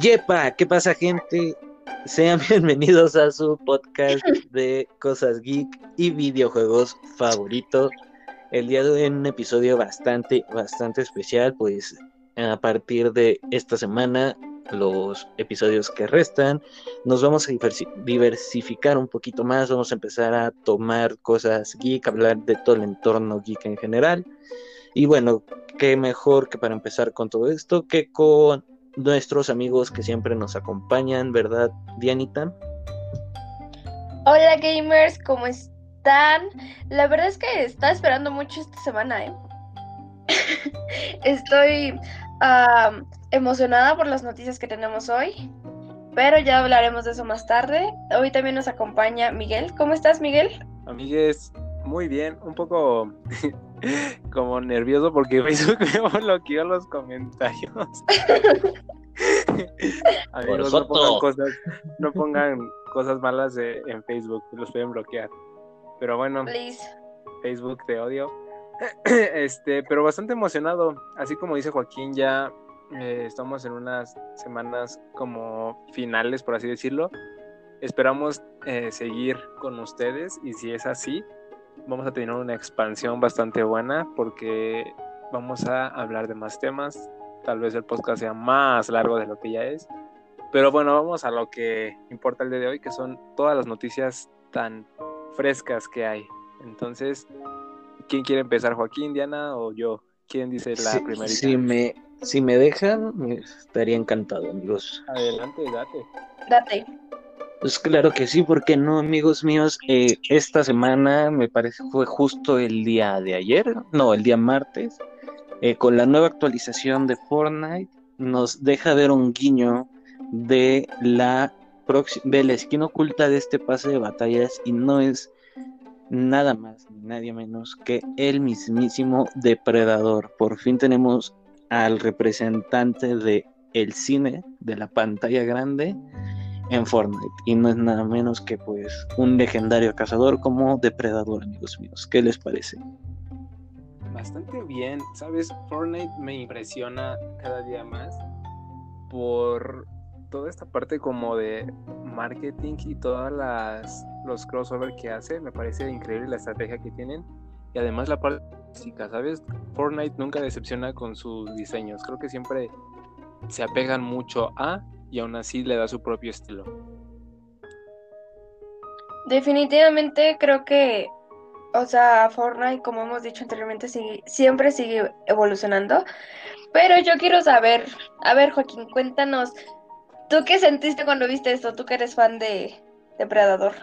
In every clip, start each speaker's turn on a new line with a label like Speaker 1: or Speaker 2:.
Speaker 1: Yepa, ¿qué pasa gente? Sean bienvenidos a su podcast de cosas geek y videojuegos favorito. El día de hoy en un episodio bastante, bastante especial, pues a partir de esta semana, los episodios que restan, nos vamos a diversificar un poquito más, vamos a empezar a tomar cosas geek, hablar de todo el entorno geek en general. Y bueno, qué mejor que para empezar con todo esto que con nuestros amigos que siempre nos acompañan, ¿verdad, Dianita?
Speaker 2: Hola gamers, ¿cómo están? La verdad es que estaba esperando mucho esta semana, ¿eh? Estoy emocionada por las noticias que tenemos hoy, pero ya hablaremos de eso más tarde. Hoy también nos acompaña Miguel. ¿Cómo estás, Miguel?
Speaker 3: Amigues, muy bien, un poco como nervioso porque Facebook me bloqueó los comentarios. Amigos, no pongan, cosas, no pongan cosas malas en Facebook, los pueden bloquear. Pero bueno, Facebook te odio. Este, pero bastante emocionado. Así como dice Joaquín, ya eh, estamos en unas semanas como finales, por así decirlo. Esperamos eh, seguir con ustedes y si es así, vamos a tener una expansión bastante buena porque vamos a hablar de más temas. Tal vez el podcast sea más largo de lo que ya es. Pero bueno, vamos a lo que importa el día de hoy, que son todas las noticias tan frescas que hay. Entonces, ¿quién quiere empezar, Joaquín, Diana o yo? ¿Quién dice la primera?
Speaker 1: Si me, si me dejan, estaría encantado, amigos.
Speaker 3: Adelante, date.
Speaker 2: Date.
Speaker 1: Pues claro que sí, porque no, amigos míos? Eh, esta semana, me parece, fue justo el día de ayer, no, el día martes, eh, con la nueva actualización de Fortnite, nos deja ver un guiño de la, de la esquina oculta de este pase de batallas y no es nada más ni nadie menos que el mismísimo depredador. Por fin tenemos al representante de el cine, de la pantalla grande en Fortnite. Y no es nada menos que pues un legendario cazador como depredador, amigos míos. ¿Qué les parece?
Speaker 3: Bastante bien, sabes, Fortnite me impresiona cada día más por toda esta parte como de marketing y todas las los crossover que hace, me parece increíble la estrategia que tienen y además la parte física, ¿sabes? Fortnite nunca decepciona con sus diseños, creo que siempre se apegan mucho a y aún así le da su propio estilo.
Speaker 2: Definitivamente creo que, o sea, Fortnite, como hemos dicho anteriormente, siempre sigue evolucionando. Pero yo quiero saber, a ver Joaquín, cuéntanos, ¿tú qué sentiste cuando viste esto? Tú que eres fan de Depredador.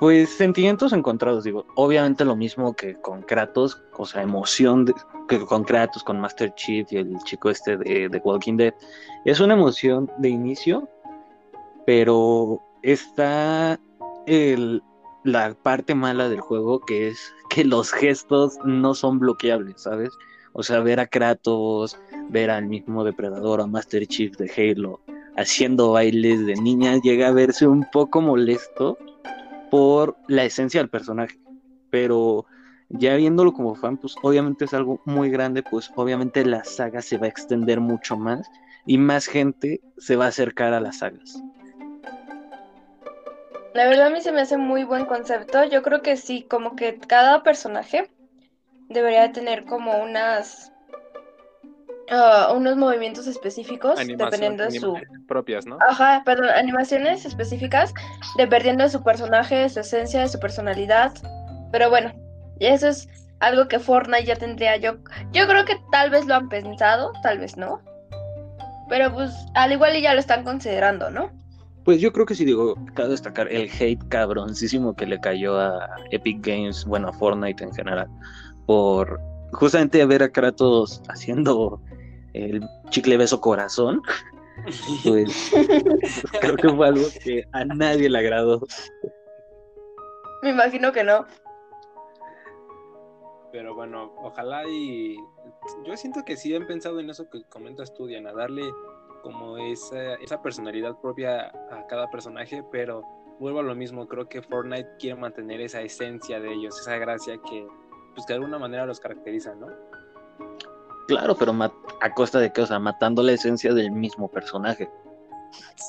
Speaker 1: Pues sentimientos encontrados, digo, obviamente lo mismo que con Kratos, o sea, emoción que con Kratos, con Master Chief y el chico este de, de Walking Dead. Es una emoción de inicio, pero está el, la parte mala del juego que es que los gestos no son bloqueables, ¿sabes? O sea, ver a Kratos, ver al mismo depredador, a Master Chief de Halo, haciendo bailes de niñas, llega a verse un poco molesto por la esencia del personaje. Pero ya viéndolo como fan, pues obviamente es algo muy grande, pues obviamente la saga se va a extender mucho más y más gente se va a acercar a las sagas.
Speaker 2: La verdad a mí se me hace muy buen concepto. Yo creo que sí, como que cada personaje debería tener como unas uh, unos movimientos específicos dependiendo de su
Speaker 3: propias, ¿no?
Speaker 2: Ajá, perdón, animaciones específicas dependiendo de su personaje, de su esencia, de su personalidad. Pero bueno, eso es algo que Fortnite ya tendría yo. Yo creo que tal vez lo han pensado, tal vez no. Pero pues al igual ya lo están considerando, ¿no?
Speaker 1: Pues yo creo que sí digo, cabe destacar el hate cabroncísimo que le cayó a Epic Games, bueno, a Fortnite en general, por justamente ver a Kratos haciendo el chicle beso corazón, pues creo que fue algo que a nadie le agradó.
Speaker 2: Me imagino que no.
Speaker 3: Pero bueno, ojalá y yo siento que sí han pensado en eso que comentas tú, Diana, darle como esa, esa personalidad propia a cada personaje, pero vuelvo a lo mismo, creo que Fortnite quiere mantener esa esencia de ellos, esa gracia que pues de alguna manera los caracteriza, ¿no?
Speaker 1: Claro, pero a costa de qué, o sea, matando la esencia del mismo personaje.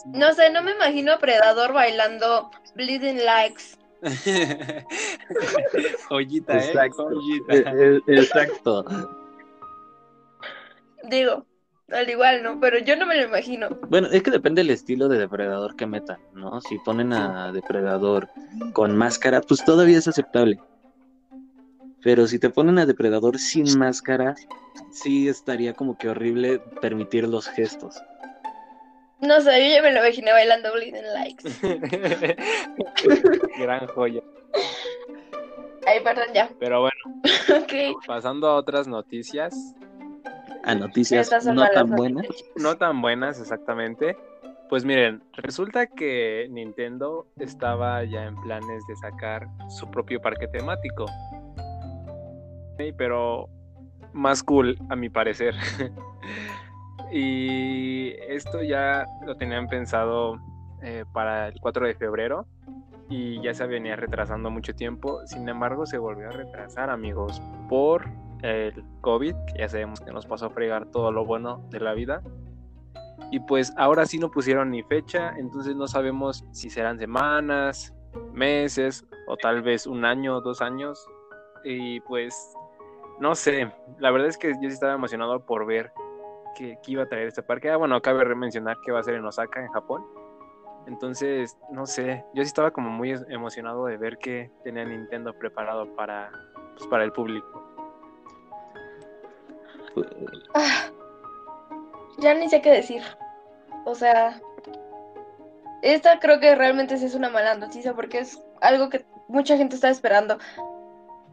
Speaker 2: No sé, no me imagino a Predador bailando Bleeding Likes.
Speaker 3: Joyita, ¿eh?
Speaker 1: Exacto. Eh, eh, exacto.
Speaker 2: Digo, al igual, ¿no? Pero yo no me lo imagino.
Speaker 1: Bueno, es que depende del estilo de depredador que metan, ¿no? Si ponen a depredador con máscara, pues todavía es aceptable. Pero si te ponen a depredador sin máscara, sí estaría como que horrible permitir los gestos.
Speaker 2: No sé, yo ya me lo imaginé bailando Bleeding Likes.
Speaker 3: Gran joya.
Speaker 2: Ay, perdón, ya.
Speaker 3: Pero bueno, pasando a otras noticias.
Speaker 1: A noticias no tan buenas.
Speaker 3: No tan buenas, exactamente. Pues miren, resulta que Nintendo estaba ya en planes de sacar su propio parque temático. Pero más cool, a mi parecer. Y esto ya lo tenían pensado eh, para el 4 de febrero y ya se venía retrasando mucho tiempo. Sin embargo, se volvió a retrasar, amigos, por el COVID, que ya sabemos que nos pasó a fregar todo lo bueno de la vida. Y pues ahora sí no pusieron ni fecha, entonces no sabemos si serán semanas, meses o tal vez un año, dos años. Y pues no sé, la verdad es que yo sí estaba emocionado por ver que, iba a traer este parque. Ah, bueno, cabe mencionar que va a ser en Osaka, en Japón. Entonces, no sé, yo sí estaba como muy emocionado de ver que tenía Nintendo preparado para, pues, para el público.
Speaker 2: Ah, ya ni sé qué decir. O sea, esta creo que realmente sí es una mala noticia porque es algo que mucha gente está esperando.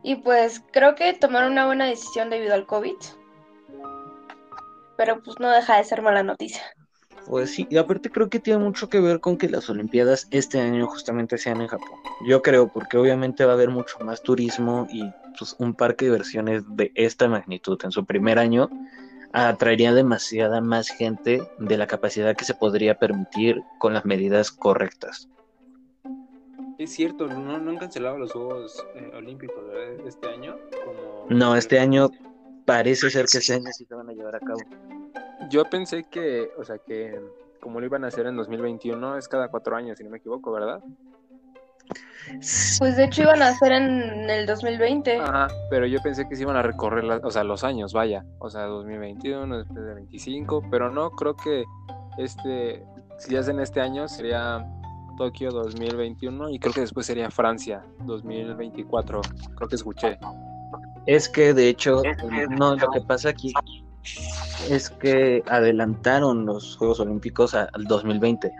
Speaker 2: Y pues creo que tomaron una buena decisión debido al COVID pero pues no deja de ser mala noticia.
Speaker 1: Pues sí, y aparte creo que tiene mucho que ver con que las Olimpiadas este año justamente sean en Japón. Yo creo, porque obviamente va a haber mucho más turismo y pues, un parque de diversiones de esta magnitud en su primer año atraería demasiada más gente de la capacidad que se podría permitir con las medidas correctas.
Speaker 3: Es cierto, no, han cancelado los Juegos eh, Olímpicos este año.
Speaker 1: No, este año parece ser que ese se van a llevar a cabo.
Speaker 3: Yo pensé que, o sea, que como lo iban a hacer en 2021, es cada cuatro años, si no me equivoco, ¿verdad?
Speaker 2: Pues de hecho iban a hacer en el 2020.
Speaker 3: Ajá, pero yo pensé que se iban a recorrer, o sea, los años, vaya. O sea, 2021, después de 25, pero no, creo que este, si hacen este año sería Tokio 2021 y creo que después sería Francia 2024, creo que escuché.
Speaker 1: Es que de hecho, no, lo que pasa aquí es que adelantaron los Juegos Olímpicos al 2020.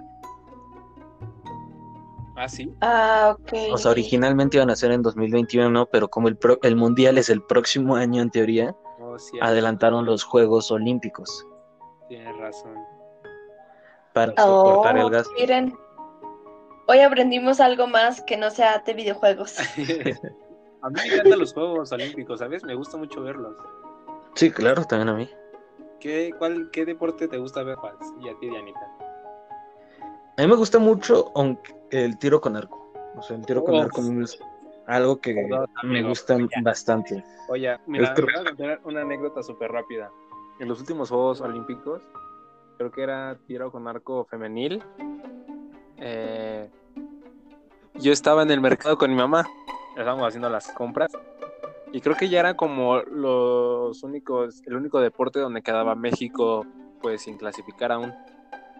Speaker 3: Ah, sí.
Speaker 2: Ah, ok.
Speaker 1: O sea, originalmente iban a ser en 2021, pero como el, el Mundial es el próximo año en teoría, oh, adelantaron los Juegos Olímpicos.
Speaker 3: Tienes razón.
Speaker 1: Para soportar el oh, gasto.
Speaker 2: Miren, hoy aprendimos algo más que no sea de videojuegos.
Speaker 3: A mí me encantan los Juegos Olímpicos, ¿sabes? Me gusta mucho verlos.
Speaker 1: Sí, claro, también a mí.
Speaker 3: ¿Qué, cuál, qué deporte te gusta ver, Juan? Y a ti, Dianita.
Speaker 1: A mí me gusta mucho el tiro con arco. O sea, el tiro con arco es algo que me gusta bastante.
Speaker 3: Oye, mira, voy a contar una anécdota súper rápida. En los últimos Juegos Olímpicos, creo que era tiro con arco femenil. Eh, yo estaba en el mercado con mi mamá. Estábamos haciendo las compras. Y creo que ya era como los únicos, el único deporte donde quedaba México pues sin clasificar aún.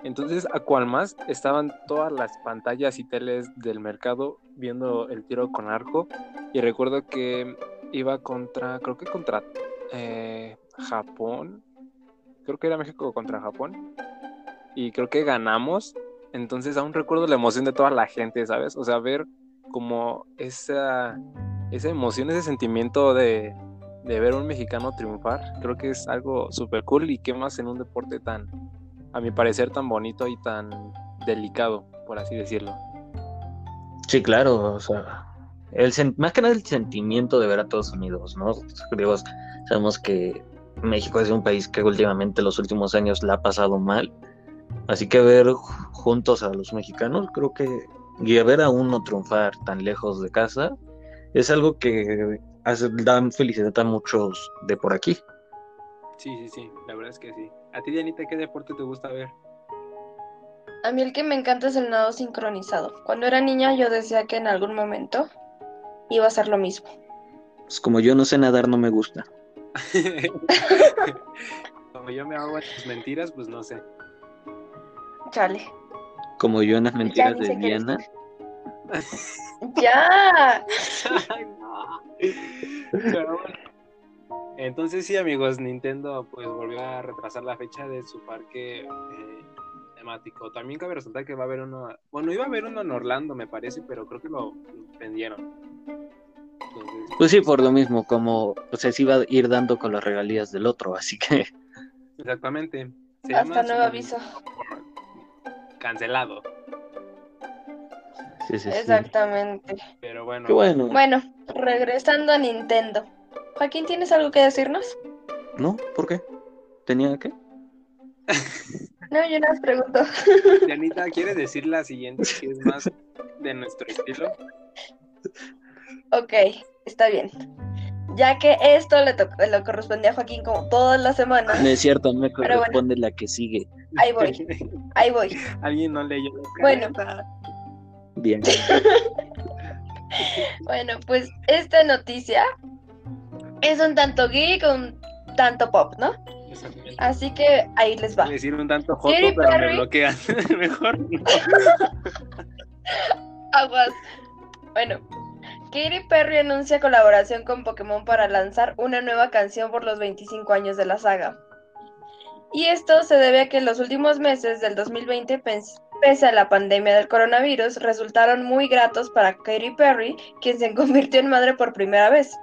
Speaker 3: Entonces a cual más estaban todas las pantallas y teles del mercado viendo el tiro con arco. Y recuerdo que iba contra, creo que contra eh, Japón, creo que era México contra Japón. Y creo que ganamos. Entonces aún recuerdo la emoción de toda la gente, ¿sabes? O sea, ver como esa, esa emoción, ese sentimiento de, de ver a un mexicano triunfar, creo que es algo súper cool y qué más en un deporte tan, a mi parecer, tan bonito y tan delicado, por así decirlo.
Speaker 1: Sí, claro, o sea, más que nada el sentimiento de ver a todos unidos, ¿no? sabemos que México es un país que últimamente los últimos años la ha pasado mal, así que ver juntos a los mexicanos creo que y a ver a uno triunfar tan lejos de casa es algo que hace, da felicidad a muchos de por aquí.
Speaker 3: Sí, sí, sí, la verdad es que sí. ¿A ti, Dianita, qué deporte te gusta ver?
Speaker 2: A mí el que me encanta es el nado sincronizado. Cuando era niña yo decía que en algún momento iba a ser lo mismo.
Speaker 1: Pues como yo no sé nadar, no me gusta.
Speaker 3: como yo me hago tus mentiras, pues no sé.
Speaker 2: Chale.
Speaker 1: Como yo en las mentiras de Diana.
Speaker 2: ya.
Speaker 3: Entonces sí, amigos, Nintendo pues volvió a retrasar la fecha de su parque eh, temático. También cabe resaltar que va a haber uno, bueno, iba a haber uno en Orlando, me parece, pero creo que lo vendieron.
Speaker 1: pues sí, por lo mismo, como o sea, se iba a ir dando con las regalías del otro, así que.
Speaker 3: Exactamente.
Speaker 2: Hasta nuevo aviso.
Speaker 3: Cancelado.
Speaker 1: Sí, sí,
Speaker 2: Exactamente.
Speaker 3: Pero bueno.
Speaker 1: bueno.
Speaker 2: Bueno, regresando a Nintendo. Joaquín, ¿tienes algo que decirnos?
Speaker 1: No, ¿por qué? ¿Tenía qué?
Speaker 2: no, yo no os pregunto.
Speaker 3: Janita, ¿quiere decir la siguiente que es más de nuestro estilo?
Speaker 2: Ok, está bien. Ya que esto le, le corresponde a Joaquín como todas las semanas.
Speaker 1: No es cierto, me corresponde la que sigue.
Speaker 2: Ahí voy, ahí voy.
Speaker 3: Alguien no leyó
Speaker 2: Bueno.
Speaker 1: Bien.
Speaker 2: bueno, pues esta noticia es un tanto geek, un tanto pop, ¿no? Así que ahí les va.
Speaker 3: decir un tanto joto, pero me bloquean. Mejor no.
Speaker 2: Aguas. Bueno, Katy Perry anuncia colaboración con Pokémon para lanzar una nueva canción por los 25 años de la saga. Y esto se debe a que en los últimos meses del 2020, pese a la pandemia del coronavirus, resultaron muy gratos para Katy Perry, quien se convirtió en madre por primera vez.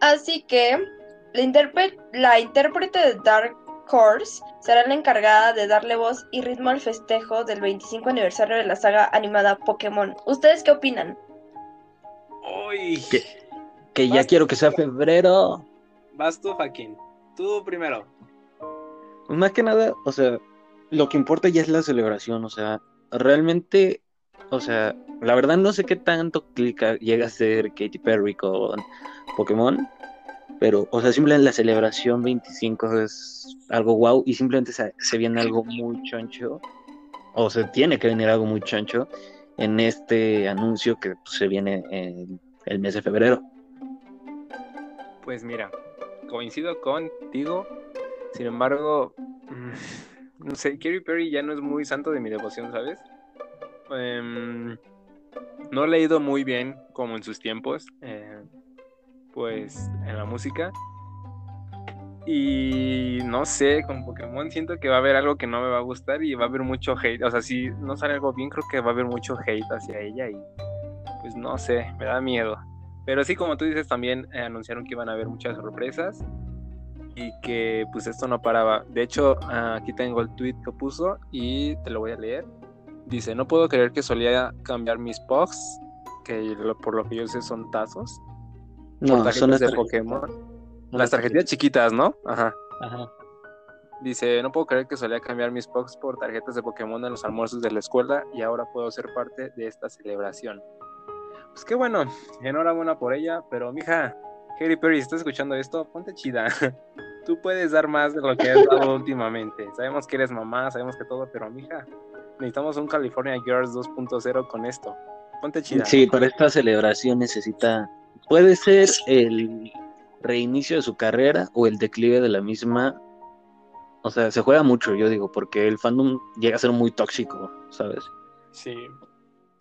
Speaker 2: Así que la, intérprete de Dark Horse será la encargada de darle voz y ritmo al festejo del 25 aniversario de la saga animada Pokémon. ¿Ustedes qué opinan?
Speaker 3: Uy.
Speaker 1: Que, ya quiero que sea febrero.
Speaker 3: Vas tú, Joaquín. Tú primero.
Speaker 1: Pues más que nada, o sea, lo que importa ya es la celebración, o sea, realmente, o sea, la verdad no sé qué tanto clica llega a ser Katy Perry con Pokémon, pero, o sea, simplemente la celebración 25 es algo wow y simplemente se, viene algo muy choncho, o se tiene que venir algo muy choncho en este anuncio que pues, se viene en el mes de febrero.
Speaker 3: Pues mira, coincido contigo, sin embargo, mm, no sé, Katy Perry ya no es muy santo de mi devoción, ¿sabes? Em, no he leído muy bien como en sus tiempos. Eh, pues en la música. Y no sé, con Pokémon siento que va a haber algo que no me va a gustar y va a haber mucho hate. O sea, si no sale algo bien, creo que va a haber mucho hate hacia ella y pues no sé, me da miedo. Pero sí, como tú dices, también eh, anunciaron que iban a haber muchas sorpresas y que pues esto no paraba. De hecho, aquí tengo el tweet que puso y te lo voy a leer. Dice, no puedo creer que solía cambiar mis pugs, que por lo que yo sé son tazos no, son las de Pokémon. Las tarjetas chiquitas, ¿no? Ajá. Ajá. Dice, no puedo creer que solía cambiar mis Pogs por tarjetas de Pokémon en los almuerzos de la escuela y ahora puedo ser parte de esta celebración. Pues qué bueno, enhorabuena por ella, pero mija, Harry Perry, si estás escuchando esto, ponte chida. Tú puedes dar más de lo que has dado últimamente. Sabemos que eres mamá, sabemos que todo, pero mija, necesitamos un California Girls 2.0 con esto. Ponte chida.
Speaker 1: Sí, para esta celebración necesita puede ser el reinicio de su carrera o el declive de la misma. O sea, se juega mucho, yo digo, porque el fandom llega a ser muy tóxico, ¿sabes?
Speaker 3: Sí.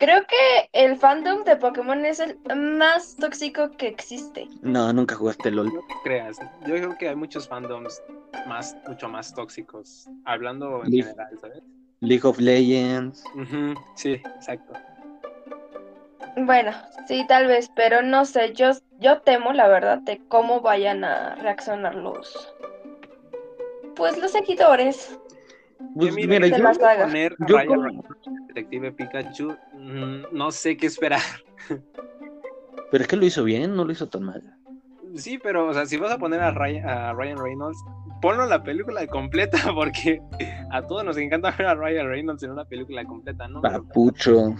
Speaker 2: Creo que el fandom de Pokémon es el más tóxico que existe.
Speaker 1: No, nunca jugaste LOL.
Speaker 3: No creas. Yo creo que hay muchos fandoms más, mucho más tóxicos. Hablando en general, ¿sabes?
Speaker 1: League of Legends.
Speaker 3: Sí, exacto.
Speaker 2: Bueno, sí, tal vez, pero no sé, yo, yo temo, la verdad, de cómo vayan a reaccionar los, pues los seguidores.
Speaker 3: Pues, mira, yo la saga. Poner yo Detective Pikachu, mm, no sé qué esperar.
Speaker 1: Pero es que lo hizo bien, no lo hizo tan mal.
Speaker 3: Sí, pero, o sea, si vas a poner a Ryan, a Ryan Reynolds, ponlo la película completa, porque a todos nos encanta ver a Ryan Reynolds en una película completa, ¿no?
Speaker 1: Papucho.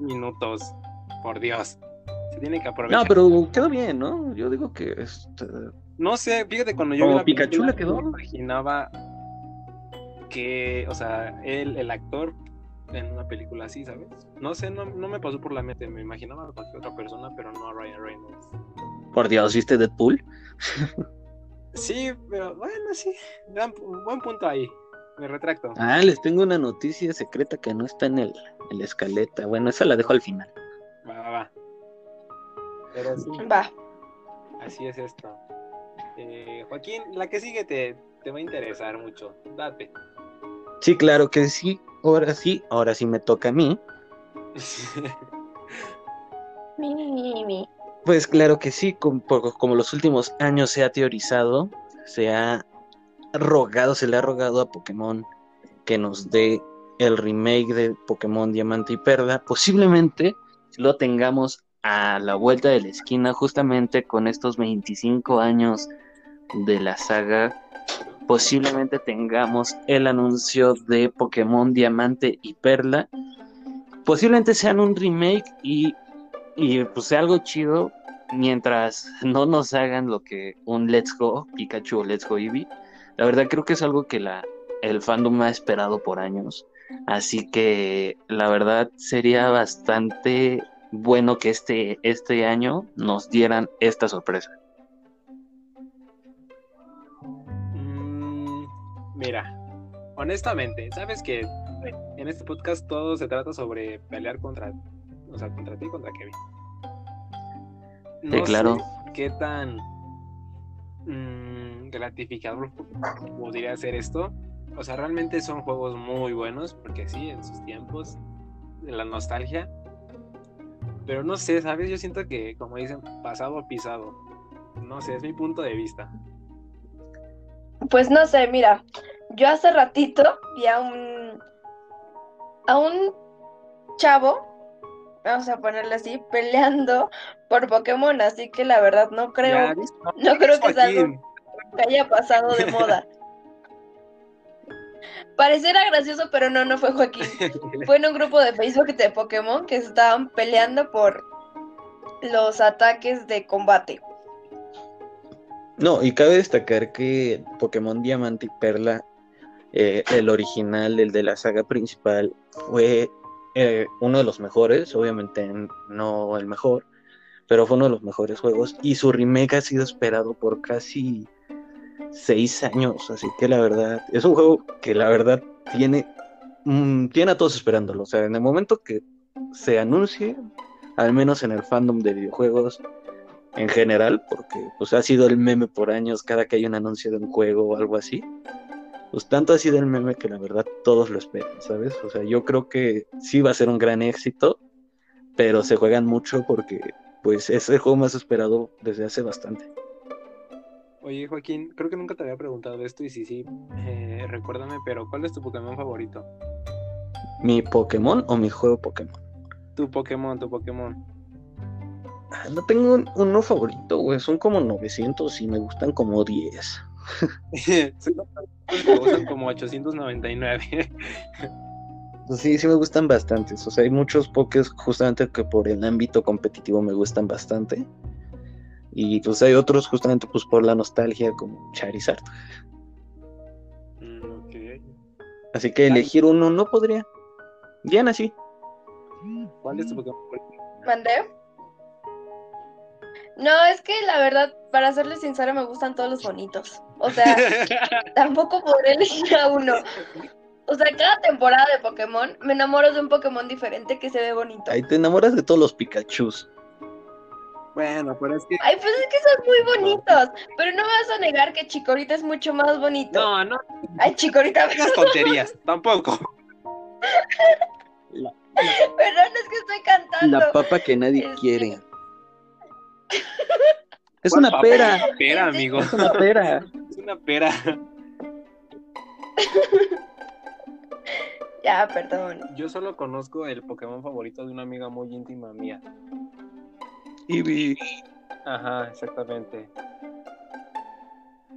Speaker 3: minutos por Dios. Se tiene que aprovechar.
Speaker 1: No, pero quedó bien, ¿no? Yo digo que este...
Speaker 3: No sé, fíjate, cuando yo
Speaker 1: vi
Speaker 3: la
Speaker 1: Pikachu le quedó.
Speaker 3: Me imaginaba que, o sea, él, el actor, en una película así, ¿sabes? No sé, no, no me pasó por la mente, me imaginaba a cualquier otra persona, pero no a Ryan Reynolds.
Speaker 1: Por Dios, ¿viste Deadpool?
Speaker 3: sí, pero bueno, sí, buen punto ahí. Me retracto.
Speaker 1: Ah, les tengo una noticia secreta que no está en el, en la escaleta. Bueno, esa la dejo al final.
Speaker 3: Va, va, va. Pero sí.
Speaker 2: Va.
Speaker 3: Así es esto. Eh, Joaquín, la que sigue te, te va a interesar mucho. Date.
Speaker 1: Sí, claro que sí. Ahora sí, ahora sí me toca a mí. Pues claro que sí, como, como, los últimos años se ha teorizado, se ha rogado, se le ha rogado a Pokémon que nos dé el remake de Pokémon Diamante y Perla. Posiblemente lo tengamos a la vuelta de la esquina, justamente con estos 25 años de la saga. Posiblemente tengamos el anuncio de Pokémon Diamante y Perla. Posiblemente sean un remake y, y pues sea algo chido mientras no nos hagan lo que un Let's Go Pikachu o Let's Go Eevee la verdad creo que es algo que la, el fandom ha esperado por años. Así que la verdad sería bastante bueno que este, este año nos dieran esta sorpresa.
Speaker 3: Mira, honestamente, sabes que en este podcast todo se trata sobre pelear contra, o sea, contra ti y contra Kevin.
Speaker 1: No claro.
Speaker 3: Sé qué tan mmm, gratificador podría ser esto. O sea, realmente son juegos muy buenos, porque sí, en sus tiempos, de la nostalgia. Pero no sé, ¿sabes? Yo siento que, como dicen, pasado pisado. No sé, es mi punto de vista.
Speaker 2: Pues no sé, mira, yo hace ratito vi a un a un chavo, vamos a ponerle así, peleando por Pokémon, así que la verdad no creo, no creo que algo que haya pasado de moda. Pareciera gracioso, pero no, no fue Joaquín. Fue en un grupo de Facebook de Pokémon que estaban peleando por los ataques de combate.
Speaker 1: No, y cabe destacar que Pokémon Diamante y Perla, eh, el original, el de la saga principal, fue eh, uno de los mejores, obviamente no el mejor, pero fue uno de los mejores juegos y su remake ha sido esperado por casi seis años, así que la verdad, es un juego que la verdad tiene, mm, tiene a todos esperándolo, o sea, en el momento que se anuncie, al menos en el fandom de videojuegos en general, porque pues ha sido el meme por años cada que hay un anuncio de un juego o algo así, pues tanto ha sido el meme que la verdad todos lo esperan, ¿sabes? O sea, yo creo que sí va a ser un gran éxito, pero se juegan mucho porque pues es el juego más esperado desde hace bastante.
Speaker 3: Oye, Joaquín, creo que nunca te había preguntado esto y sí, sí, eh, recuérdame, pero ¿cuál es tu Pokémon favorito?
Speaker 1: ¿Mi Pokémon o mi juego Pokémon?
Speaker 3: Tu Pokémon, tu Pokémon.
Speaker 1: No tengo uno favorito, güey, son como 900 y me gustan como 10.
Speaker 3: me gustan como 899.
Speaker 1: Pues sí, sí me gustan bastantes. O sea, hay muchos pokés justamente que por el ámbito competitivo me gustan bastante. Y pues hay otros justamente pues por la nostalgia como Charizard.
Speaker 3: Mm,
Speaker 1: así que elegir uno no podría. Bien así.
Speaker 3: ¿Cuál es tu Pokémon?
Speaker 2: ¿Mandé? No, es que la verdad, para serle sincera, me gustan todos los bonitos. O sea, tampoco podré elegir a uno. O sea, cada temporada de Pokémon me enamoro de un Pokémon diferente que se ve bonito.
Speaker 1: Ahí te enamoras de todos los Pikachus.
Speaker 3: Bueno, pero es que.
Speaker 2: Ay, pues es que son muy bonitos. Pero no me vas a negar que Chicorita es mucho más bonito.
Speaker 3: No, no.
Speaker 2: Ay, Chicorita.
Speaker 3: Esas tonterías, tampoco.
Speaker 2: Perdón, es que estoy cantando.
Speaker 1: La papa que nadie este, quiere. es una pera.
Speaker 3: Es una pera, amigo.
Speaker 1: Es una pera.
Speaker 3: Es una pera.
Speaker 2: Ya, perdón.
Speaker 3: Yo solo conozco el Pokémon favorito de una amiga muy íntima mía.
Speaker 1: Eevee.
Speaker 3: Ajá, exactamente.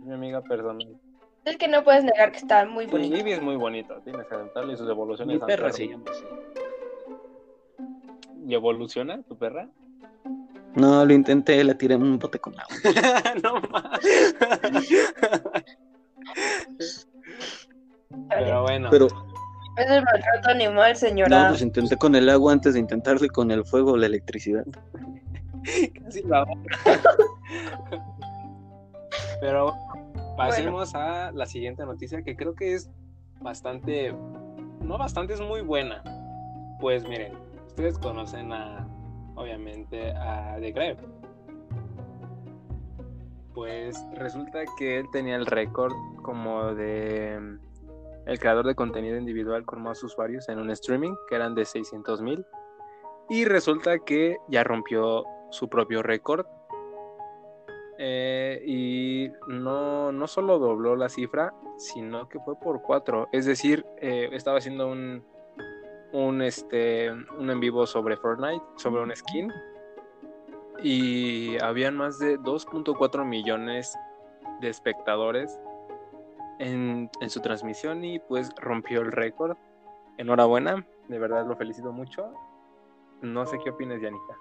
Speaker 3: Mi amiga personal.
Speaker 2: Es que no puedes negar que está muy bonito.
Speaker 3: Sí, Eevee es muy bonito, tienes que y sus evoluciones.
Speaker 1: Mi perra se llama
Speaker 3: ¿Y evoluciona tu perra?
Speaker 1: No, lo intenté, la tiré en un bote con agua. no más.
Speaker 3: Pero bueno.
Speaker 1: Pero...
Speaker 2: Es el maltrato animal, señora.
Speaker 1: No, pues intenté con el agua antes de intentarle con el fuego o la electricidad.
Speaker 3: Casi la Pero pasemos a la siguiente noticia que creo que es bastante, no bastante, es muy buena. Pues miren, ustedes conocen a, obviamente, a The Grave. Pues resulta que él tenía el récord como de el creador de contenido individual con más usuarios en un streaming, que eran de 600 mil. Y resulta que ya rompió su propio récord. Eh, y no, no solo dobló la cifra, sino que fue por cuatro. Es decir, eh, estaba haciendo un, un, este, un en vivo sobre Fortnite, sobre un skin. Y habían más de 2.4 millones de espectadores en, en, su transmisión y pues rompió el récord. Enhorabuena, de verdad lo felicito mucho. No sé qué opinas, Yanika.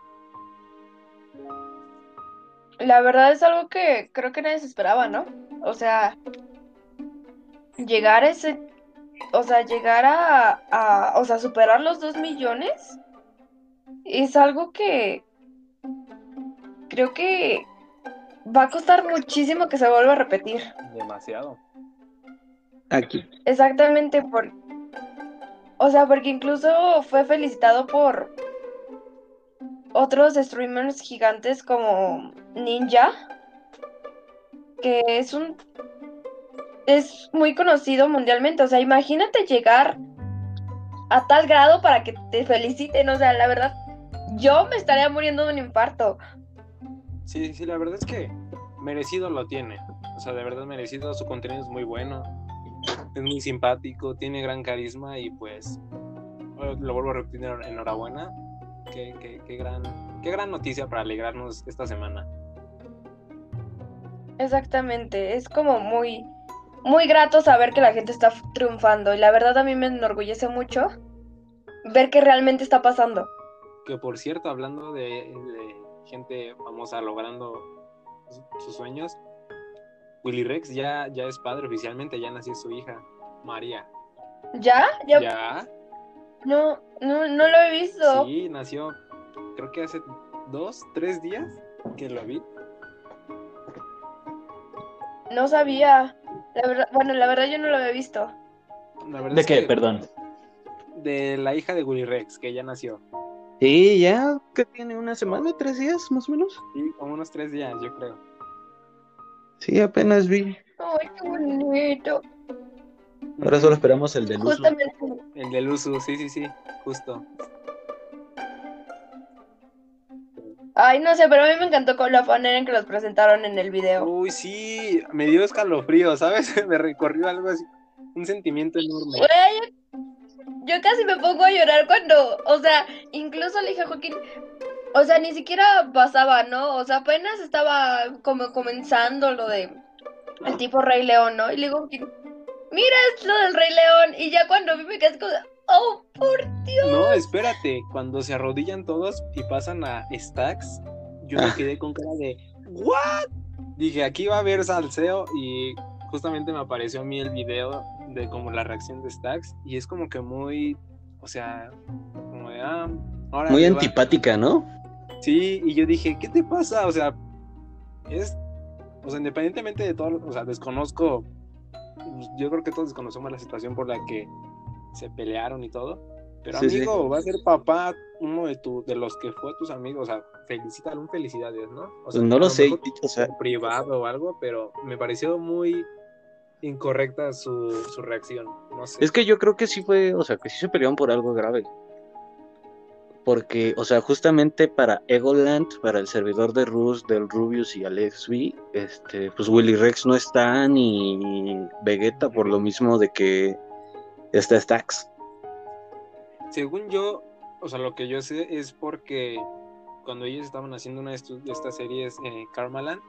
Speaker 2: La verdad es algo que creo que nadie se esperaba, ¿no? O sea, llegar a ese, o sea, llegar a, o sea, superar los dos millones es algo que creo que va a costar muchísimo que se vuelva a repetir.
Speaker 3: Demasiado.
Speaker 1: Aquí.
Speaker 2: Exactamente por, o sea, porque incluso fue felicitado por otros streamers gigantes como Ninja, que es un es muy conocido mundialmente, o sea, imagínate llegar a tal grado para que te feliciten, o sea, la verdad yo me estaría muriendo de un infarto.
Speaker 3: Sí, sí, la verdad es que merecido lo tiene. O sea, de verdad merecido, su contenido es muy bueno, es muy simpático, tiene gran carisma y pues lo vuelvo a repetir, enhorabuena qué, gran, qué gran noticia para alegrarnos esta semana.
Speaker 2: Exactamente, es como muy, muy grato saber que la gente está triunfando y la verdad a mí me enorgullece mucho ver que realmente está pasando.
Speaker 3: Que por cierto, hablando de, gente famosa logrando sus sueños, Willy Rex ya, ya es padre oficialmente, ya nació su hija, María.
Speaker 2: ¿Ya?
Speaker 3: ¿Ya? ¿Ya?
Speaker 2: No, no, no lo he visto.
Speaker 3: Sí, nació, creo que hace dos, tres días que lo vi.
Speaker 2: No sabía. La verdad, bueno, la verdad yo no lo había visto.
Speaker 1: ¿De qué? Perdón.
Speaker 3: De la hija de Willy Rex, que ya nació.
Speaker 1: Sí, ya que tiene una semana, tres días más o menos.
Speaker 3: Sí, como unos tres días, yo creo.
Speaker 1: Sí, apenas vi.
Speaker 2: Ay, qué bonito.
Speaker 1: Ahora solo esperamos el del uso.
Speaker 3: El del uso, sí, sí, sí, justo.
Speaker 2: Ay, no sé, pero a mí me encantó con la manera en que los presentaron en el video.
Speaker 3: Uy, sí, me dio escalofrío, ¿sabes? me recorrió algo así, un sentimiento enorme.
Speaker 2: yo casi me pongo a llorar cuando, o sea, incluso le dije a Joaquín, o sea, ni siquiera pasaba, ¿no? O sea, apenas estaba como comenzando lo de el tipo Rey León, ¿no? Y le digo, Joaquín, mira, es lo del Rey León. Y ya cuando vi me quedé como, oh, por Dios.
Speaker 3: No, espérate, cuando se arrodillan todos y pasan a Stacks, yo me ah. quedé con cara de, ¿what? Dije, aquí va a haber salseo y justamente me apareció a mí el video de como la reacción de Stacks y es como que muy, o sea, como de, ah,
Speaker 1: ahora... Muy antipática, ¿no?
Speaker 3: Sí, y yo dije, ¿qué te pasa? O sea, es, o sea, independientemente de todo, o sea, desconozco yo creo que todos conocemos la situación por la que se pelearon y todo. Pero amigo, va a ser papá uno de tu, de los que fue tus amigos, o sea, felicítalo, felicidades, ¿no? O sea,
Speaker 1: no lo sé, o sea,
Speaker 3: privado o algo, pero me pareció muy incorrecta su, su reacción, no sé.
Speaker 1: Es que yo creo que sí fue, o sea, que sí se pelearon por algo grave porque, o sea, justamente para Egoland, para el servidor de Rus, del Rubius y Alex V, este, pues Willy Rex no está ni Vegeta por lo mismo de que está Stax.
Speaker 3: Según yo, o sea, lo que yo sé es porque cuando ellos estaban haciendo una de, estas series, eh, Karmaland,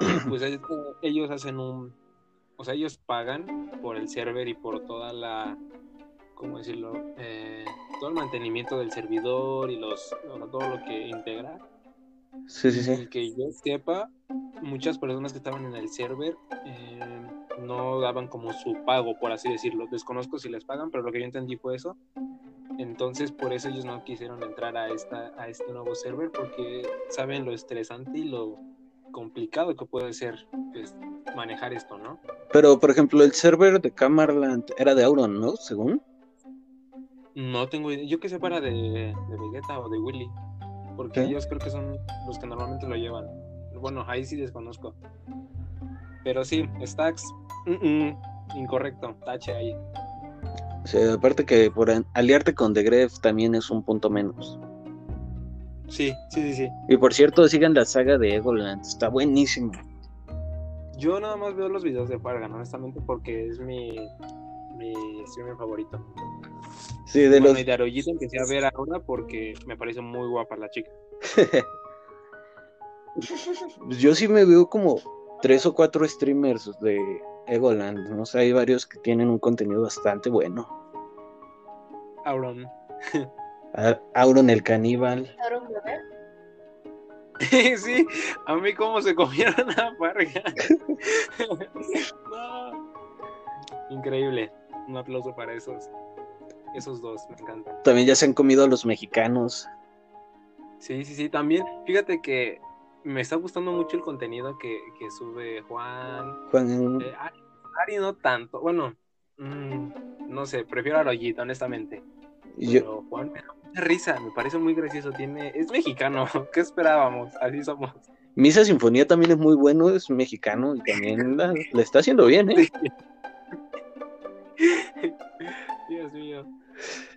Speaker 3: pues ellos hacen un, o sea, ellos pagan por el server y por toda la ¿cómo decirlo? Eh, todo el mantenimiento del servidor y los todo lo que integra.
Speaker 1: Sí, sí, sí.
Speaker 3: que yo sepa, muchas personas que estaban en el server eh, no daban como su pago, por así decirlo. Desconozco si les pagan, pero lo que yo entendí fue eso. Entonces, por eso ellos no quisieron entrar a, esta, a este nuevo server, porque saben lo estresante y lo complicado que puede ser pues, manejar esto, ¿no?
Speaker 1: Pero, por ejemplo, el server de Camarland era de Auron, ¿no? Según.
Speaker 3: No tengo idea. Yo que sé para de, de Vegeta o de Willy. Porque ellos creo que son los que normalmente lo llevan. Bueno, ahí sí desconozco. Pero sí, Stacks, incorrecto, tache ahí.
Speaker 1: Aparte que por aliarte con The Gref también es un punto menos.
Speaker 3: Sí, sí, sí, sí.
Speaker 1: Y por cierto, sigan la saga de Egoland, está buenísimo.
Speaker 3: Yo nada más veo los videos de Fargan, honestamente, porque es mi, mi streamer favorito.
Speaker 1: Sí, de los...
Speaker 3: Y de Aroyito empecé a ver ahora porque me parece muy guapa la chica.
Speaker 1: Yo sí me veo como tres o cuatro streamers de Egoland, ¿no? sé, hay varios que tienen un contenido bastante bueno.
Speaker 3: Auron.
Speaker 1: Auron el caníbal.
Speaker 2: Auron
Speaker 3: sí, a mí cómo se comieron a Farga. Increíble. Un aplauso para esos. Esos dos, me encantan.
Speaker 1: También ya se han comido a los mexicanos.
Speaker 3: Sí, sí, sí, también. Fíjate que me está gustando mucho el contenido que, sube Juan.
Speaker 1: Juan.
Speaker 3: Eh, Ari, no tanto. Bueno, mm, no sé, prefiero a Rollito, honestamente. Pero Juan me da mucha risa, me parece muy gracioso. Tiene, es mexicano, ¿qué esperábamos? Así somos.
Speaker 1: Misa Sinfonía también es muy bueno, es mexicano y también la, está haciendo bien, ¿eh?
Speaker 3: Dios mío.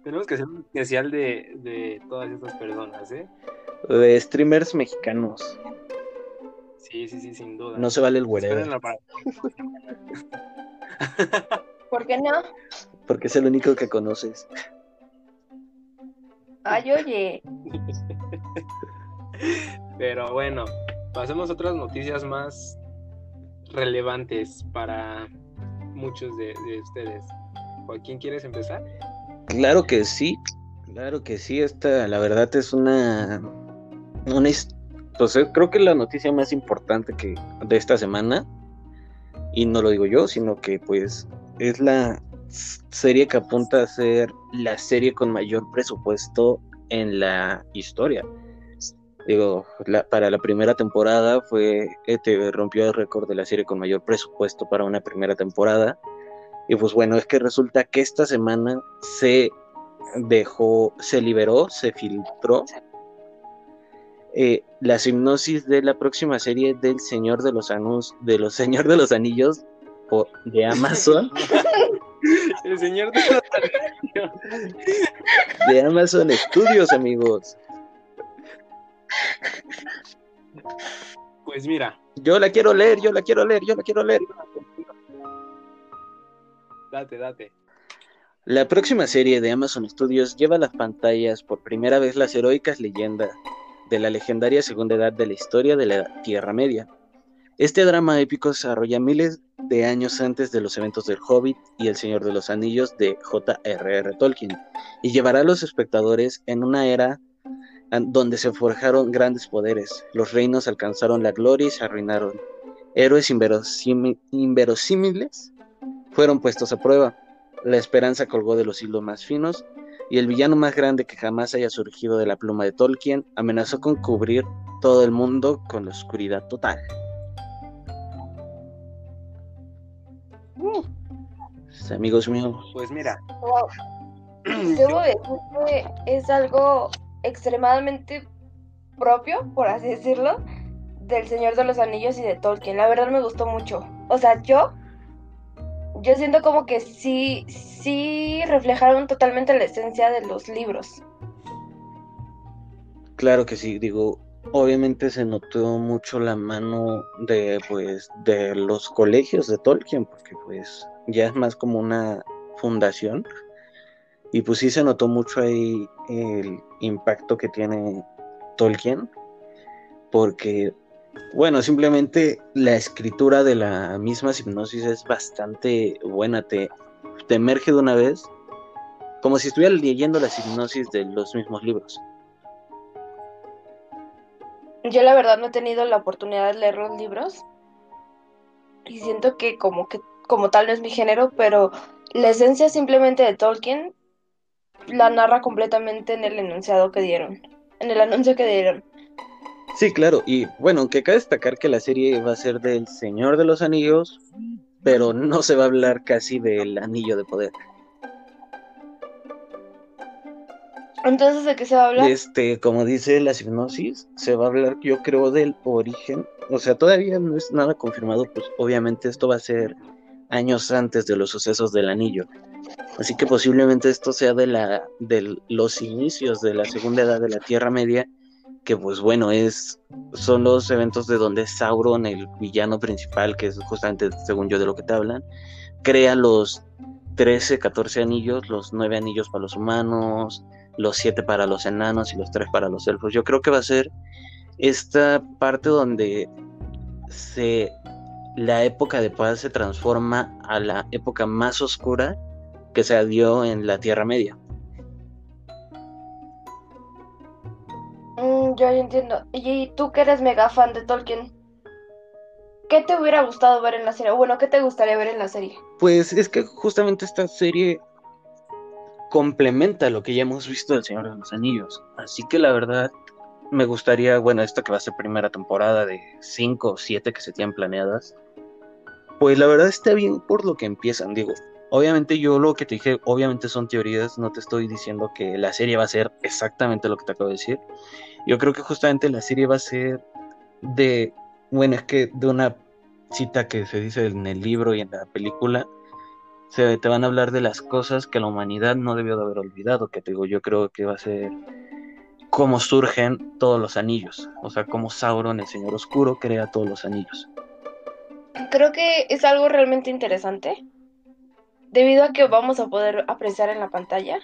Speaker 3: Tenemos que hacer un especial de, de todas estas personas, ¿eh?
Speaker 1: De streamers mexicanos.
Speaker 3: Sí, sí, sí, sin duda.
Speaker 1: No se vale el güerero.
Speaker 2: ¿Por qué no?
Speaker 1: Porque es el único que conoces.
Speaker 2: Ay, oye.
Speaker 3: Pero bueno, pasemos a otras noticias más relevantes para muchos de, de ustedes. Joaquín, ¿quieres empezar?
Speaker 1: Claro que sí, claro que sí. Esta, la verdad, es una, una, entonces, creo que la noticia más importante que de esta semana, y no lo digo yo, sino que pues es la serie que apunta a ser la serie con mayor presupuesto en la historia. Digo, para la primera temporada fue, este, rompió el récord de la serie con mayor presupuesto para una primera temporada. Y pues bueno, es que resulta que esta semana se dejó, se liberó, se filtró eh, la hipnosis de la próxima serie del Señor de los Anus, de los Señor de los Anillos o de Amazon.
Speaker 3: El Señor de los Anillos.
Speaker 1: De Amazon Studios, amigos.
Speaker 3: Pues mira.
Speaker 1: Yo la quiero leer, yo la quiero leer, yo la quiero leer.
Speaker 3: Date, date.
Speaker 1: La próxima serie de Amazon Studios lleva a las pantallas por primera vez las heroicas leyendas de la legendaria segunda edad de la historia de la Tierra Media. Este drama épico desarrolla miles de años antes de los eventos del Hobbit y El Señor de los Anillos de J.R.R. Tolkien y llevará a los espectadores en una era donde se forjaron grandes poderes, los reinos alcanzaron la gloria y se arruinaron. Héroes inverosímiles fueron puestos a prueba. La esperanza colgó de los hilos más finos y el villano más grande que jamás haya surgido de la pluma de Tolkien amenazó con cubrir todo el mundo con la oscuridad total. amigos míos.
Speaker 3: Pues mira.
Speaker 2: Debo decir que es algo extremadamente propio, por así decirlo, del Señor de los Anillos y de Tolkien. La verdad me gustó mucho. O sea, yo yo siento como que sí, sí reflejaron totalmente la esencia de los libros.
Speaker 1: Claro que sí, digo, obviamente se notó mucho la mano de pues de los colegios de Tolkien, porque pues ya es más como una fundación. Y pues sí se notó mucho ahí el impacto que tiene Tolkien, porque bueno, simplemente la escritura de la misma hipnosis es bastante buena, te, emerge de una vez, como si estuviera leyendo la hipnosis de los mismos libros.
Speaker 2: Yo la verdad no he tenido la oportunidad de leer los libros y siento que como que como tal no es mi género, pero la esencia simplemente de Tolkien la narra completamente en el enunciado que dieron, en el anuncio que dieron.
Speaker 1: Sí, claro, y bueno, que cabe destacar que la serie va a ser del Señor de los Anillos, pero no se va a hablar casi del Anillo de Poder.
Speaker 2: Entonces, ¿de qué se va a hablar?
Speaker 1: Este, como dice la hipnosis, se va a hablar, yo creo, del origen. O sea, todavía no es nada confirmado, pues obviamente esto va a ser años antes de los sucesos del anillo. Así que posiblemente esto sea de la de los inicios de la segunda edad de la Tierra Media, que pues bueno, es son los eventos de donde Sauron, el villano principal, que es justamente según yo de lo que te hablan, crea los 13, 14 anillos, los 9 anillos para los humanos, los siete para los enanos y los tres para los elfos. Yo creo que va a ser esta parte donde se la época de paz se transforma a la época más oscura que se dio en la Tierra Media.
Speaker 2: Yo entiendo. Y tú que eres mega fan de Tolkien, ¿qué te hubiera gustado ver en la serie? bueno, ¿qué te gustaría ver en la serie?
Speaker 1: Pues es que justamente esta serie complementa lo que ya hemos visto del Señor de los Anillos. Así que la verdad me gustaría, bueno, esta que va a ser primera temporada de cinco o siete que se tienen planeadas, pues la verdad está bien por lo que empiezan, digo. Obviamente yo lo que te dije, obviamente son teorías, no te estoy diciendo que la serie va a ser exactamente lo que te acabo de decir. Yo creo que justamente la serie va a ser de, bueno, es que de una cita que se dice en el libro y en la película, se te van a hablar de las cosas que la humanidad no debió de haber olvidado, que te digo, yo creo que va a ser cómo surgen todos los anillos, o sea, cómo Sauron, el Señor Oscuro, crea todos los anillos.
Speaker 2: Creo que es algo realmente interesante, debido a que vamos a poder apreciar en la pantalla,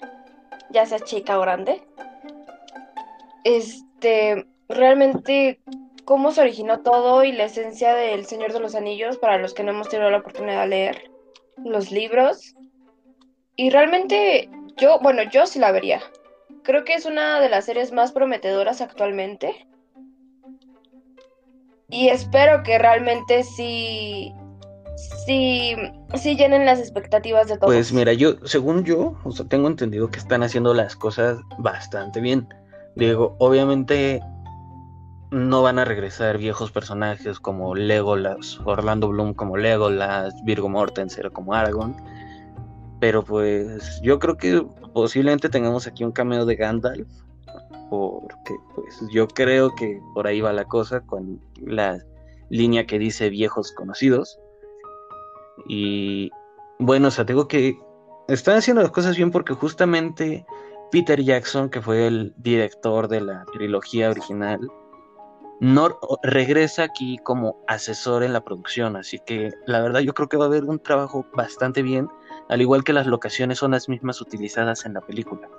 Speaker 2: ya sea chica o grande, este, realmente cómo se originó todo y la esencia del Señor de los Anillos para los que no hemos tenido la oportunidad de leer los libros. Y realmente yo, bueno, yo sí la vería. Creo que es una de las series más prometedoras actualmente. Y espero que realmente sí, sí, sí llenen las expectativas de todos.
Speaker 1: Pues mira, yo, según yo, o sea, tengo entendido que están haciendo las cosas bastante bien. Digo, obviamente no van a regresar viejos personajes como Legolas, Orlando Bloom como Legolas, Virgo Mortensen como Aragorn. Pero pues yo creo que posiblemente tengamos aquí un cameo de Gandalf. Porque pues yo creo que por ahí va la cosa con la línea que dice viejos conocidos. Y bueno, o sea, tengo que... Están haciendo las cosas bien porque justamente Peter Jackson, que fue el director de la trilogía original, no regresa aquí como asesor en la producción, así que la verdad yo creo que va a haber un trabajo bastante bien, al igual que las locaciones son las mismas utilizadas en la película.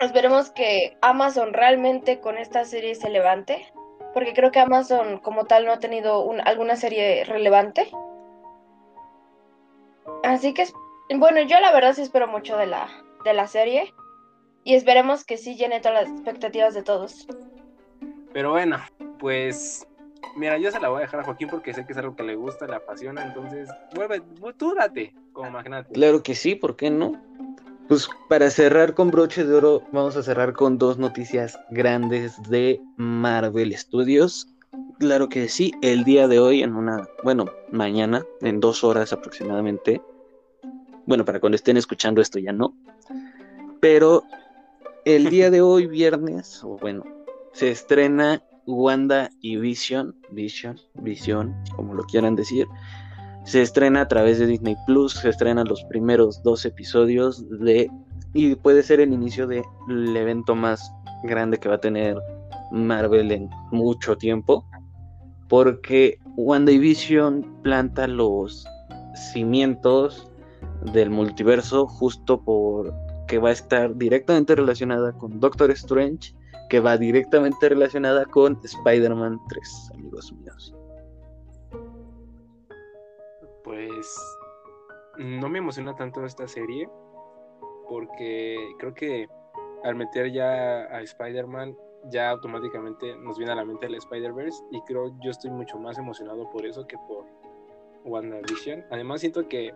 Speaker 2: Esperemos que Amazon realmente con esta serie se levante, porque creo que Amazon como tal no ha tenido alguna serie relevante. Así que, bueno, yo la verdad sí espero mucho de la, de la serie y esperemos que sí llene todas las expectativas de todos.
Speaker 3: Pero bueno, pues mira, yo se la voy a dejar a Joaquín porque sé que es algo que le gusta, le apasiona, entonces vuelve, tú date como magnate.
Speaker 1: Claro que sí, ¿por qué no? Pues para cerrar con broche de oro, vamos a cerrar con dos noticias grandes de Marvel Studios. Claro que sí, el día de hoy, en una, bueno, mañana, en dos horas aproximadamente. Bueno, para cuando estén escuchando esto ya no. Pero el día de hoy, viernes, o bueno, se estrena Wanda y Vision, Vision, Vision, como lo quieran decir. Se estrena a través de Disney Plus, se estrenan los primeros dos episodios de y puede ser el inicio del evento más grande que va a tener Marvel en mucho tiempo, porque Wanda y Vision planta los cimientos del multiverso justo por que va a estar directamente relacionada con Doctor Strange que va directamente relacionada con Spider-Man 3, amigos míos.
Speaker 3: Pues no me emociona tanto esta serie porque creo que al meter ya a Spider-Man ya automáticamente nos viene a la mente el Spider-Verse y creo yo estoy mucho más emocionado por eso que por WandaVision. Además siento que,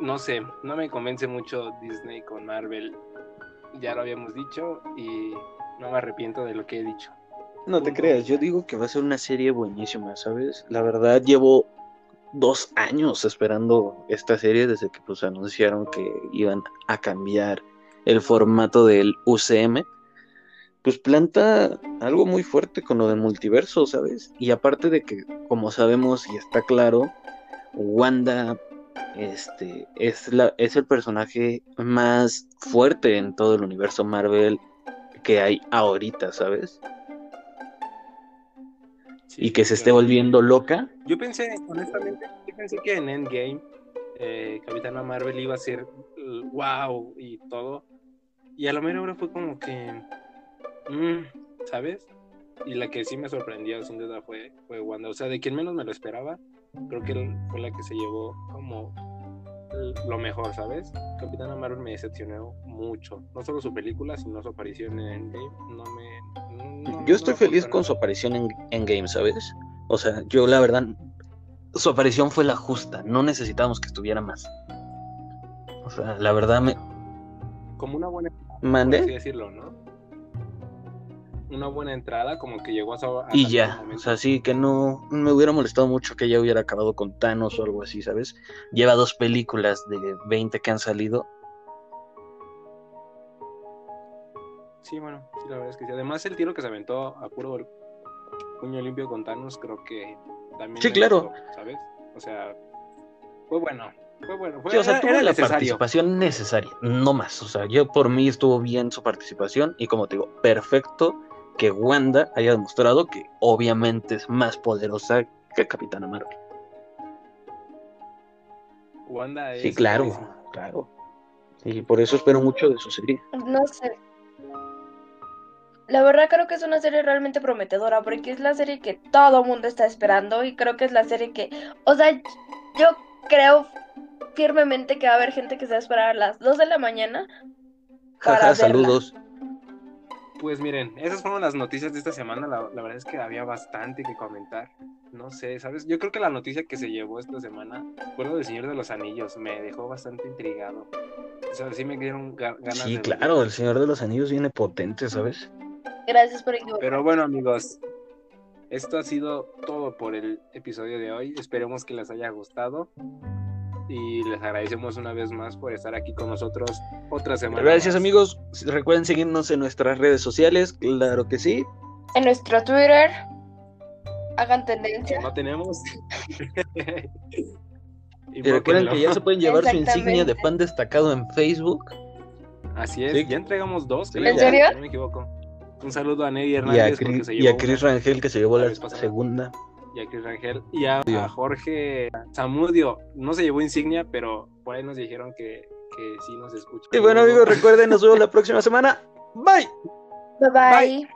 Speaker 3: no sé, no me convence mucho Disney con Marvel. Ya lo habíamos dicho y no me arrepiento de lo que he dicho.
Speaker 1: No te creas, yo digo que va a ser una serie buenísima, ¿sabes? La verdad llevo dos años esperando esta serie desde que pues anunciaron que iban a cambiar el formato del UCM. Pues planta algo muy fuerte con lo del multiverso, ¿sabes? Y aparte de que, como sabemos y está claro, Wanda este, es, la, es el personaje más fuerte en todo el universo Marvel que hay ahorita, ¿sabes? y que se esté volviendo loca.
Speaker 3: Yo pensé, honestamente, yo pensé que en Endgame eh, Capitana Marvel iba a ser wow y todo. Y a lo mejor fue como que, mm, ¿sabes? Y la que sí me sorprendió sin duda fue, fue Wanda. O sea, de quien menos me lo esperaba, creo que fue la que se llevó como lo mejor, ¿sabes? Capitana Marvel me decepcionó mucho. No solo su película, sino su aparición en Endgame. No me.
Speaker 1: yo estoy feliz con su aparición en Endgame, ¿sabes? O sea, yo la verdad. Su aparición fue la justa. No necesitábamos que estuviera más. O sea, la verdad me.
Speaker 3: Como una buena.
Speaker 1: ¿Mande?
Speaker 3: así decirlo, ¿no? Una buena entrada, como que llegó a...
Speaker 1: y ya, o sea, sí, que no me hubiera molestado mucho que ya hubiera acabado con Thanos o algo así, ¿sabes? Lleva dos películas de 20 que han salido.
Speaker 3: Sí, bueno, sí, la verdad es que sí. Además, el tiro que se aventó a puro puño limpio con Thanos, creo que también...
Speaker 1: Sí, claro.
Speaker 3: ¿Sabes? O sea, fue bueno. Fue bueno, fue,
Speaker 1: sí, o sea, tuvo la participación necesaria, no más. O sea, yo por mí estuvo bien su participación y como te digo, perfecto que Wanda haya demostrado que obviamente es más poderosa que Capitana Marvel.
Speaker 3: Wanda es.
Speaker 1: Sí, claro, claro. Y por eso espero mucho de su serie.
Speaker 2: No sé. La verdad creo que es una serie realmente prometedora porque es la serie que todo mundo está esperando y creo que es la serie que, o sea, yo creo firmemente que va a haber gente que se va a esperar a las 2 de la mañana.
Speaker 1: Jaja, saludos.
Speaker 3: Pues miren, esas fueron las noticias de esta semana. La, verdad es que había bastante que comentar. No sé, ¿sabes? Yo creo que la noticia que se llevó esta semana fue lo del Señor de los Anillos. Me dejó bastante intrigado. O sea, sí me dieron ganas
Speaker 1: Sí, claro, el Señor de los Anillos viene potente, ¿sabes?
Speaker 2: Gracias por
Speaker 3: Pero bueno, amigos, esto ha sido todo por el episodio de hoy. Esperemos que les haya gustado y les agradecemos una vez más por estar aquí con nosotros otra semana.
Speaker 1: Gracias amigos, recuerden seguirnos en nuestras redes sociales, claro que sí.
Speaker 2: En nuestro Twitter, hagan tendencia.
Speaker 3: No tenemos.
Speaker 1: y, recuerden que ya se pueden llevar su insignia de fan destacado en Facebook.
Speaker 3: Así es, ya entregamos dos.
Speaker 2: ¿En serio?
Speaker 3: no me equivoco. Un saludo a Nelly Hernández.
Speaker 1: Y a, Chris Rangel que se llevó la, la segunda
Speaker 3: y a Chris Rangel y a, Jorge Zamudio. No se llevó insignia, pero por ahí nos dijeron que, que sí nos escucha.
Speaker 1: Y bueno, amigos, recuerden, nos vemos la próxima semana. Bye.
Speaker 2: Bye bye.